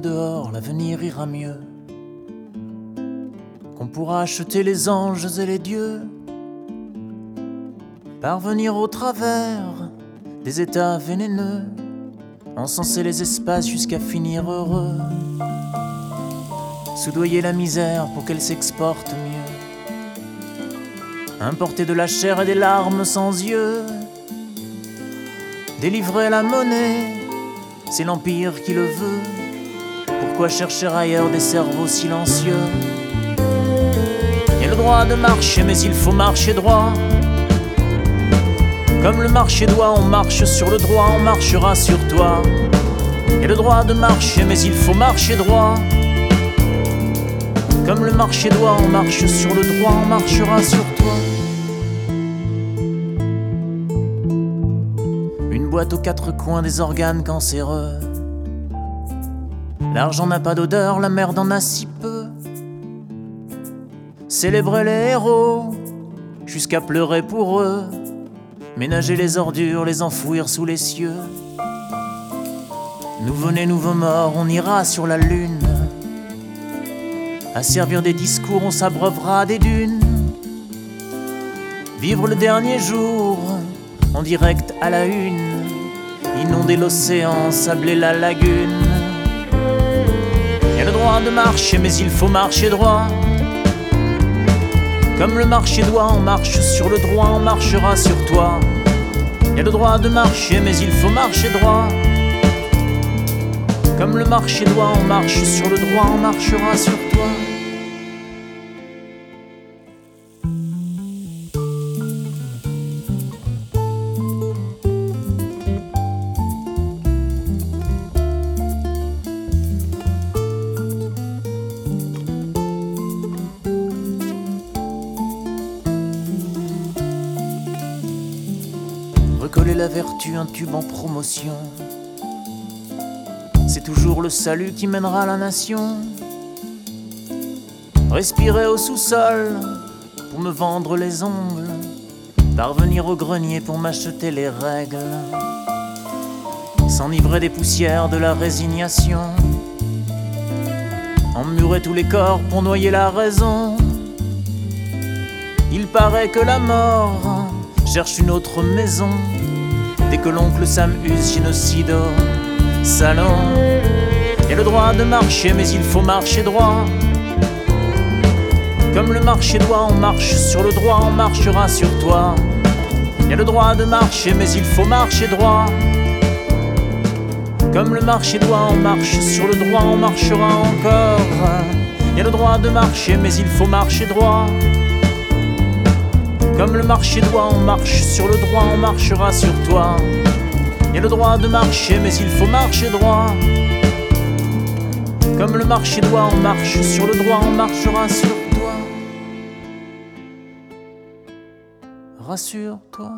dehors l'avenir ira mieux, qu'on pourra acheter les anges et les dieux, parvenir au travers des états vénéneux, encenser les espaces jusqu'à finir heureux, soudoyer la misère pour qu'elle s'exporte mieux, importer de la chair et des larmes sans yeux, délivrer la monnaie c'est l'Empire qui le veut. Pourquoi chercher ailleurs des cerveaux silencieux? Il y a le droit de marcher, mais il faut marcher droit. Comme le marché doit, on marche sur le droit, on marchera sur toi. Il le droit de marcher, mais il faut marcher droit. Comme le marché doit, on marche sur le droit, on marchera sur toi. boîte aux quatre coins des organes cancéreux. L'argent n'a pas d'odeur, la merde en a si peu. Célébrer les héros, jusqu'à pleurer pour eux. Ménager les ordures, les enfouir sous les cieux. Nouveau né, nouveau mort, on ira sur la lune. À servir des discours, on s'abreuvera des dunes. Vivre le dernier jour, en direct à la une inonder l'océan, sabler la lagune. De marcher, mais il faut marcher droit. Comme le marché doit, on marche sur le droit, on marchera sur toi. Y a le droit de marcher, mais il faut marcher droit. Comme le marché doit, on marche sur le droit, on marchera sur toi. Recoller la vertu, un tube en promotion. C'est toujours le salut qui mènera la nation. Respirer au sous-sol pour me vendre les ongles. Parvenir au grenier pour m'acheter les règles. S'enivrer des poussières de la résignation. Emmurer tous les corps pour noyer la raison. Il paraît que la mort cherche une autre maison. Dès que l'oncle Sam use génocide salon, il a le droit de marcher, mais il faut marcher droit. Comme le marché doit, on marche sur le droit, on marchera sur toi. Il a le droit de marcher, mais il faut marcher droit. Comme le marché doit, on marche sur le droit, on marchera encore. Il a le droit de marcher, mais il faut marcher droit. Comme le marché doit, on marche sur le droit, on marchera sur toi. Il y a le droit de marcher, mais il faut marcher droit. Comme le marché doit, on marche sur le droit, on marchera sur toi. Rassure-toi.